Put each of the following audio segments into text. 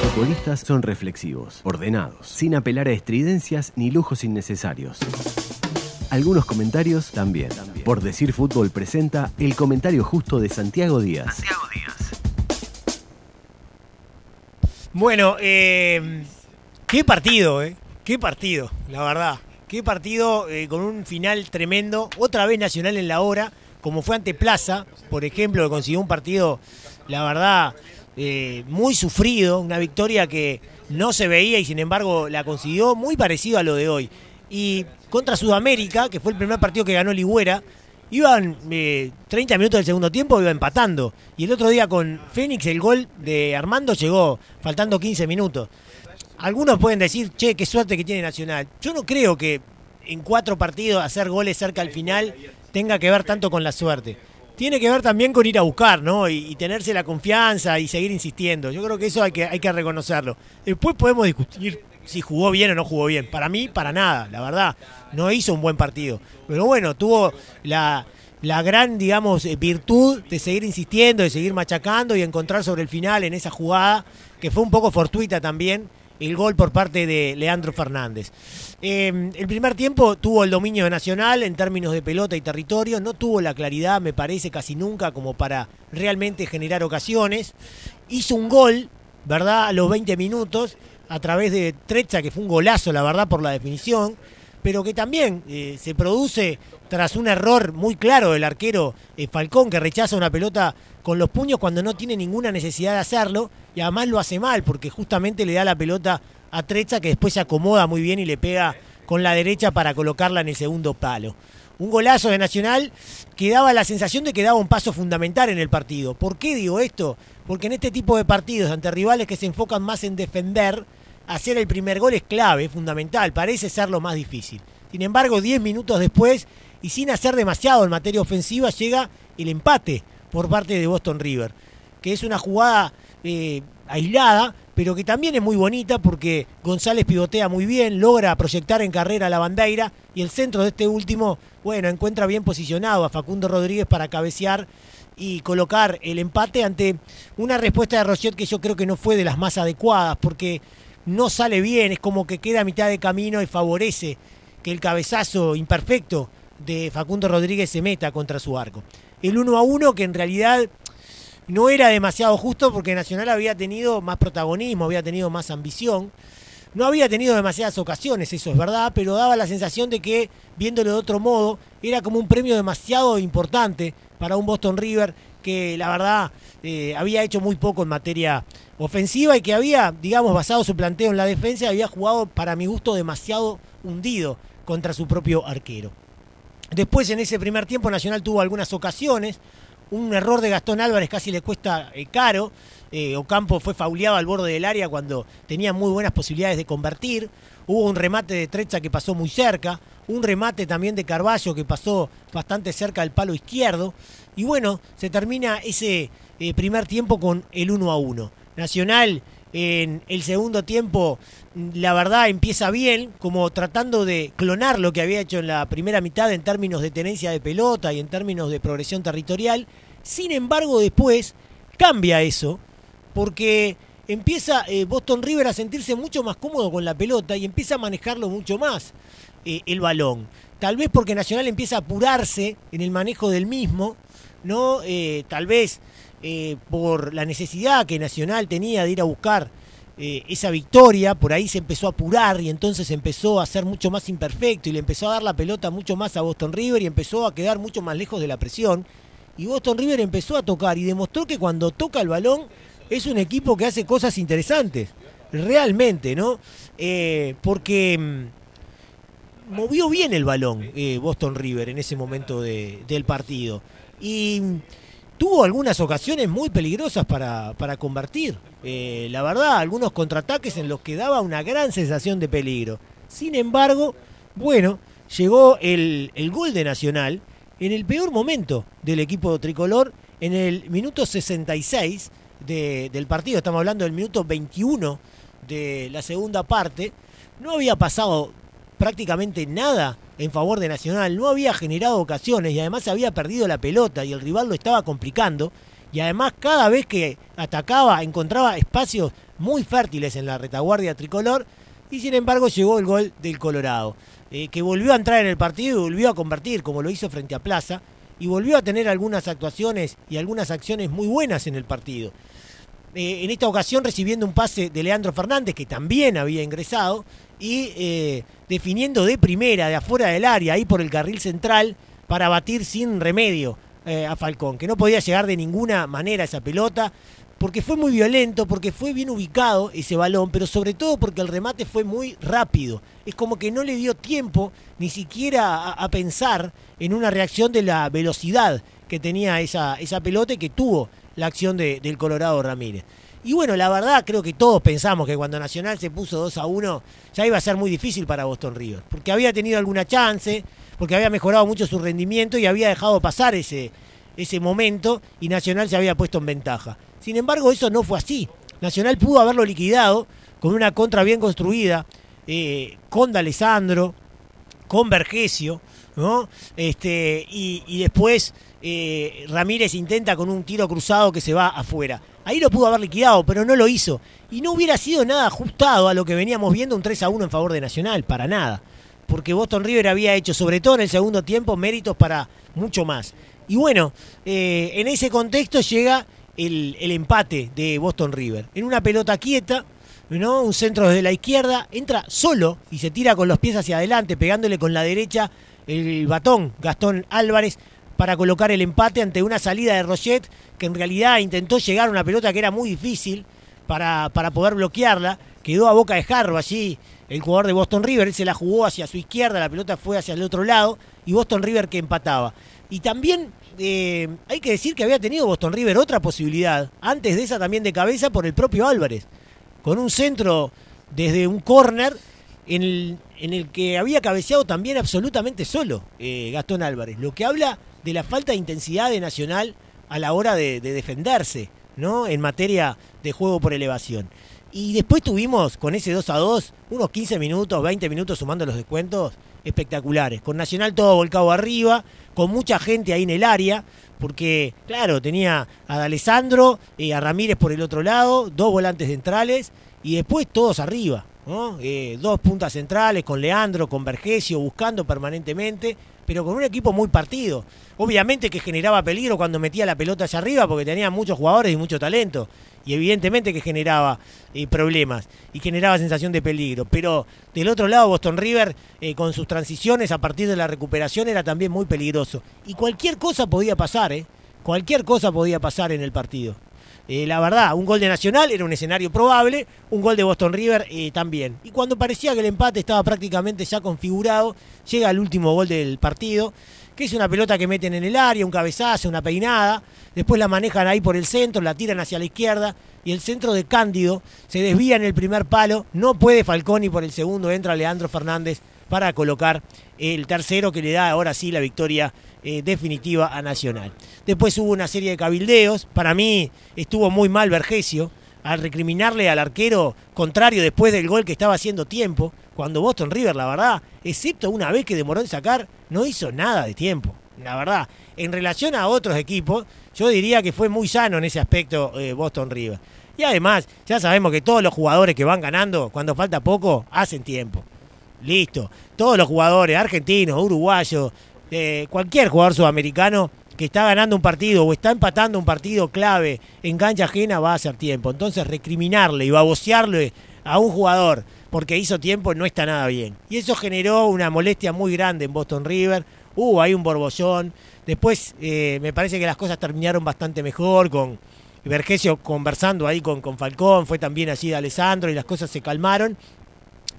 futbolistas son reflexivos, ordenados, sin apelar a estridencias ni lujos innecesarios. Algunos comentarios también. Por decir fútbol presenta el comentario justo de Santiago Díaz. Santiago Díaz. Bueno, eh, qué partido, ¿eh? Qué partido, la verdad. Qué partido eh, con un final tremendo. Otra vez Nacional en la hora, como fue ante Plaza, por ejemplo, que consiguió un partido, la verdad, eh, muy sufrido. Una victoria que no se veía y sin embargo la consiguió muy parecido a lo de hoy. Y contra Sudamérica, que fue el primer partido que ganó Ligüera, iban 30 eh, minutos del segundo tiempo, iba empatando. Y el otro día con Fénix el gol de Armando llegó faltando 15 minutos. Algunos pueden decir, che, qué suerte que tiene Nacional. Yo no creo que en cuatro partidos hacer goles cerca al final tenga que ver tanto con la suerte. Tiene que ver también con ir a buscar, ¿no? Y, tenerse la confianza y seguir insistiendo. Yo creo que eso hay que, hay que reconocerlo. Después podemos discutir si jugó bien o no jugó bien. Para mí, para nada, la verdad. No hizo un buen partido. Pero bueno, tuvo la, la gran, digamos, eh, virtud de seguir insistiendo, de seguir machacando y encontrar sobre el final en esa jugada, que fue un poco fortuita también, el gol por parte de Leandro Fernández. Em, el primer tiempo tuvo el dominio Nacional en términos de pelota y territorio, no tuvo la claridad, me parece, casi nunca como para realmente generar ocasiones. Hizo un gol, ¿verdad?, a los 20 minutos a través de Trecha, que fue un golazo, la verdad, por la definición, pero que también eh, se produce tras un error muy claro del arquero eh, Falcón, que rechaza una pelota con los puños cuando no tiene ninguna necesidad de hacerlo, y además lo hace mal, porque justamente le da la pelota a Trecha, que después se acomoda muy bien y le pega con la derecha para colocarla en el segundo palo. Un golazo de Nacional que daba la sensación de que daba un paso fundamental en el partido. ¿Por qué digo esto? Porque en este tipo de partidos ante rivales que se enfocan más en defender, hacer el primer gol es clave, fundamental, parece ser lo más difícil. Sin embargo, 10 minutos después, y sin hacer demasiado en materia ofensiva, llega el empate por parte de Boston River, que es una jugada eh, aislada, pero que también es muy bonita porque González pivotea muy bien, logra proyectar en carrera la bandeira y el centro de este último, bueno, encuentra bien posicionado a Facundo Rodríguez para cabecear y colocar el empate ante una respuesta de Rochet que yo creo que no fue de las más adecuadas, porque no sale bien, es como que queda a mitad de camino y favorece que el cabezazo imperfecto de Facundo Rodríguez se meta contra su arco. El 1 a 1 que en realidad no era demasiado justo porque Nacional había tenido más protagonismo, había tenido más ambición. No había tenido demasiadas ocasiones, eso es verdad, pero daba la sensación de que, viéndolo de otro modo, era como un premio demasiado importante para un Boston River que la verdad eh, había hecho muy poco en materia ofensiva y que había, digamos, basado su planteo en la defensa, había jugado para mi gusto demasiado hundido contra su propio arquero. Después en ese primer tiempo Nacional tuvo algunas ocasiones, un error de Gastón Álvarez casi le cuesta eh, caro, eh, Ocampo fue fauleado al borde del área cuando tenía muy buenas posibilidades de convertir, hubo un remate de Trecha que pasó muy cerca, un remate también de Carballo que pasó bastante cerca del palo izquierdo, y bueno, se termina ese eh, primer tiempo con el 1 a 1. Nacional en el segundo tiempo, la verdad, empieza bien, como tratando de clonar lo que había hecho en la primera mitad en términos de tenencia de pelota y en términos de progresión territorial. Sin embargo, después cambia eso, porque empieza eh, Boston River a sentirse mucho más cómodo con la pelota y empieza a manejarlo mucho más eh, el balón. Tal vez porque Nacional empieza a apurarse en el manejo del mismo, ¿no? Eh, tal vez eh, por la necesidad que Nacional tenía de ir a buscar eh, esa victoria, por ahí se empezó a apurar y entonces empezó a ser mucho más imperfecto y le empezó a dar la pelota mucho más a Boston River y empezó a quedar mucho más lejos de la presión. Y Boston River empezó a tocar y demostró que cuando toca el balón es un equipo que hace cosas interesantes, realmente, ¿no? Eh, porque mm, movió bien el balón Boston River en ese momento del partido. Y tuvo algunas ocasiones muy peligrosas para, para convertir. Eh, la verdad, algunos contraataques en los que daba una gran sensación de peligro. Sin embargo, bueno, llegó el, gol de Nacional en el peor momento del equipo tricolor, en el minuto 66 del partido, estamos hablando del minuto 21 de la segunda parte, no había pasado prácticamente nada en favor de Nacional, no había generado ocasiones y además había perdido la pelota y el rival lo estaba complicando. y además cada vez que atacaba encontraba espacios muy fértiles en la retaguardia tricolor y sin embargo llegó el gol del Colorado, eh, que volvió a entrar en el partido y volvió a convertir como lo hizo frente a Plaza y volvió a tener algunas actuaciones y algunas acciones muy buenas en el partido. Eh, en esta ocasión recibiendo un pase de Leandro Fernández, que también había ingresado, y eh, definiendo de primera, de afuera del área, ahí por el carril central, para batir sin remedio eh, a Falcón, que no podía llegar de ninguna manera a esa pelota, porque fue muy violento, porque fue bien ubicado ese balón, pero sobre todo porque el remate fue muy rápido. Es como que no le dio tiempo ni siquiera a, pensar en una reacción de la velocidad que tenía esa, esa pelota y que tuvo la acción del Colorado Ramírez. Y bueno, la verdad creo que todos pensamos que cuando Nacional se puso 2 a 1 ya iba a ser muy difícil para Boston River, porque había tenido alguna chance, porque había mejorado mucho su rendimiento y había dejado pasar ese, ese momento y Nacional se había puesto en ventaja. Sin embargo, eso no fue así. Nacional pudo haberlo liquidado con una contra bien construida, eh, con D'Alessandro, con Vergesio, Este, y, después eh, Ramírez intenta con un tiro cruzado que se va afuera. Ahí lo pudo haber liquidado, pero no lo hizo. Y no hubiera sido nada ajustado a lo que veníamos viendo un 3 a 1 en favor de Nacional, para nada. Porque Boston River había hecho, sobre todo en el segundo tiempo, méritos para mucho más. Y bueno, eh, en ese contexto llega el, empate de Boston River. En una pelota quieta, ¿no? un centro desde la izquierda, entra solo y se tira con los pies hacia adelante, pegándole con la derecha el batón Gastón Álvarez para colocar el empate ante una salida de Rochet que en realidad intentó llegar a una pelota que era muy difícil para, para poder bloquearla. Quedó a boca de Jarro allí el jugador de Boston River, él se la jugó hacia su izquierda, la pelota fue hacia el otro lado y Boston River que empataba. Y también eh, hay que decir que había tenido Boston River otra posibilidad, antes de esa también de cabeza por el propio Álvarez, con un centro desde un córner en el, que había cabeceado también absolutamente solo eh, Gastón Álvarez, lo que habla de la falta de intensidad de Nacional a la hora de, defenderse, ¿no? En materia de juego por elevación. Y después tuvimos con ese 2 a 2 unos 15 minutos, 20 minutos sumando los descuentos espectaculares. Con Nacional todo volcado arriba, con mucha gente ahí en el área, porque, claro, tenía a D'Alessandro y a Ramírez por el otro lado, dos volantes centrales y después todos arriba. Eh, dos puntas centrales con Leandro, con Vergesio, buscando permanentemente, pero con un equipo muy partido. Obviamente que generaba peligro cuando metía la pelota hacia arriba porque tenía muchos jugadores y mucho talento. Y evidentemente que generaba eh, problemas y generaba sensación de peligro. Pero del otro lado, Boston River, eh, con sus transiciones a partir de la recuperación, era también muy peligroso. Y cualquier cosa podía pasar, ¿eh? Cualquier cosa podía pasar en el partido. Eh, la verdad, un gol de Nacional era un escenario probable, un gol de Boston River eh, también. Y cuando parecía que el empate estaba prácticamente ya configurado, llega el último gol del partido, que es una pelota que meten en el área, un cabezazo, una peinada, después la manejan ahí por el centro, la tiran hacia la izquierda y el centro de Cándido se desvía en el primer palo, no puede Falcón y por el segundo entra Leandro Fernández para colocar el tercero que le da ahora sí la victoria eh, definitiva a Nacional. Después hubo una serie de cabildeos. Para mí estuvo muy mal Vergesio al recriminarle al arquero contrario después del gol que estaba haciendo tiempo. Cuando Boston River, la verdad, excepto una vez que demoró en sacar, no hizo nada de tiempo. La verdad, en relación a otros equipos, yo diría que fue muy sano en ese aspecto eh, Boston River. Y además, ya sabemos que todos los jugadores que van ganando, cuando falta poco, hacen tiempo. Listo. Todos los jugadores, argentinos, uruguayos, eh, cualquier jugador sudamericano que está ganando un partido o está empatando un partido clave en cancha ajena va a hacer tiempo. Entonces recriminarle y babosearle a un jugador porque hizo tiempo no está nada bien. Y eso generó una molestia muy grande en Boston River. Hubo ahí un borbollón. Después eh, me parece que las cosas terminaron bastante mejor con Vergesio conversando ahí con, con Falcón. Fue también allí de Alessandro y las cosas se calmaron.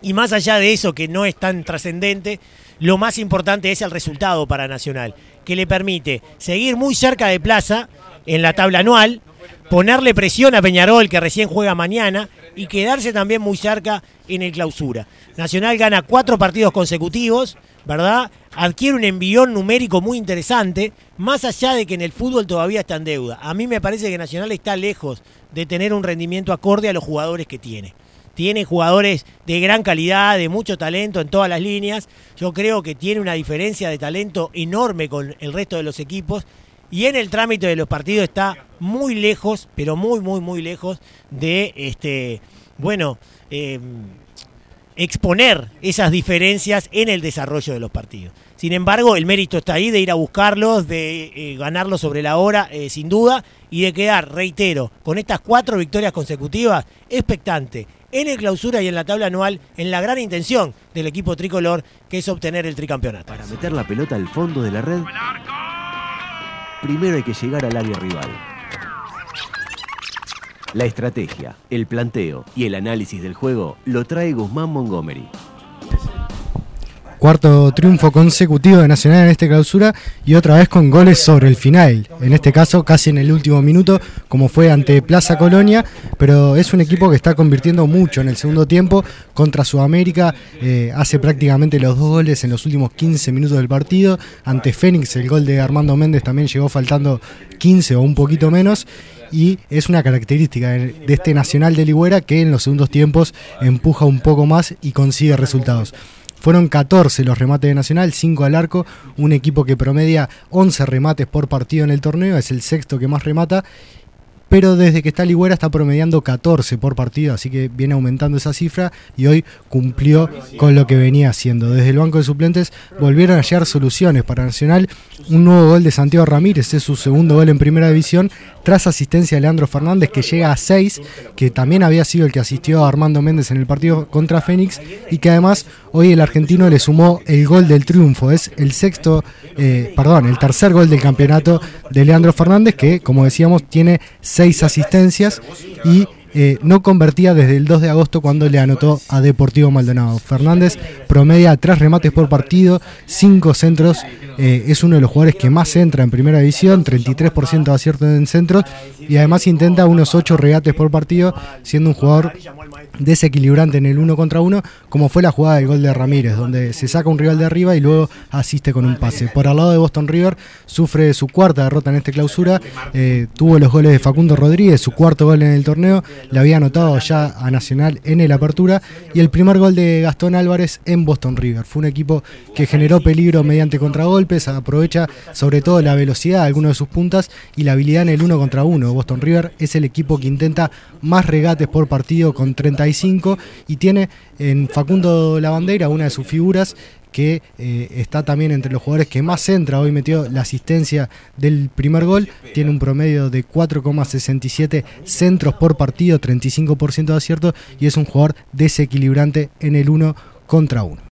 Y más allá de eso que no es tan trascendente, lo más importante es el resultado para Nacional, que le permite seguir muy cerca de Plaza en la tabla anual, ponerle presión a Peñarol, que recién juega mañana, y quedarse también muy cerca en el clausura. Nacional gana cuatro partidos consecutivos, ¿verdad? Adquiere un envión numérico muy interesante, más allá de que en el fútbol todavía está en deuda. A mí me parece que Nacional está lejos de tener un rendimiento acorde a los jugadores que tiene tiene jugadores de gran calidad, de mucho talento en todas las líneas. Yo creo que tiene una diferencia de talento enorme con el resto de los equipos y en el trámite de los partidos está muy lejos, pero muy, muy, muy lejos de, este, bueno, eh, exponer esas diferencias en el desarrollo de los partidos. Sin embargo, el mérito está ahí de ir a buscarlos, de eh, ganarlos sobre la hora, eh, sin duda, y de quedar, reitero, con estas cuatro victorias consecutivas, expectante en el clausura y en la tabla anual, en la gran intención del equipo tricolor, que es obtener el tricampeonato. Para meter la pelota al fondo de la red, primero hay que llegar al área rival. La estrategia, el planteo y el análisis del juego lo trae Guzmán Montgomery. Cuarto triunfo consecutivo de Nacional en esta clausura y otra vez con goles sobre el final. En este caso casi en el último minuto, como fue ante Plaza Colonia, pero es un equipo que está convirtiendo mucho en el segundo tiempo contra Sudamérica. Eh, hace prácticamente los dos goles en los últimos 15 minutos del partido. Ante Fénix el gol de Armando Méndez también llegó faltando 15 o un poquito menos y es una característica de este Nacional de Ligüera que en los segundos tiempos empuja un poco más y consigue resultados. Fueron 14 los remates de Nacional, 5 al arco, un equipo que promedia 11 remates por partido en el torneo, es el sexto que más remata. Pero desde que está Ligüera está promediando 14 por partido, así que viene aumentando esa cifra y hoy cumplió con lo que venía haciendo. Desde el banco de suplentes volvieron a llegar soluciones para Nacional, un nuevo gol de Santiago Ramírez, es su segundo gol en primera división, tras asistencia de Leandro Fernández que llega a 6, que también había sido el que asistió a Armando Méndez en el partido contra Fénix y que además hoy el argentino le sumó el gol del triunfo, es el sexto, eh, perdón, el tercer gol del campeonato de Leandro Fernández que como decíamos tiene seis asistencias y eh, no convertía desde el 2 de agosto cuando le anotó a Deportivo Maldonado. Fernández promedia tres remates por partido, cinco centros, eh, es uno de los jugadores que más entra en primera división, 33% de acierto en centros y además intenta unos 8 regates por partido, siendo un jugador desequilibrante en el uno contra uno, como fue la jugada del gol de Ramírez, donde se saca un rival de arriba y luego asiste con un pase. Por al lado de Boston River, sufre su cuarta derrota en esta clausura, eh, tuvo los goles de Facundo Rodríguez, su cuarto gol en el torneo, le había anotado ya a Nacional en el apertura, y el primer gol de Gastón Álvarez en Boston River. Fue un equipo que generó peligro mediante contragolpes, aprovecha sobre todo la velocidad de algunos de sus puntas y la habilidad en el uno contra uno. Boston River es el equipo que intenta más regates por partido con 30 y tiene en Facundo Lavandera una de sus figuras que eh, está también entre los jugadores que más entra. Hoy metió la asistencia del primer gol. Tiene un promedio de 4,67 centros por partido, 35% de acierto y es un jugador desequilibrante en el uno contra uno.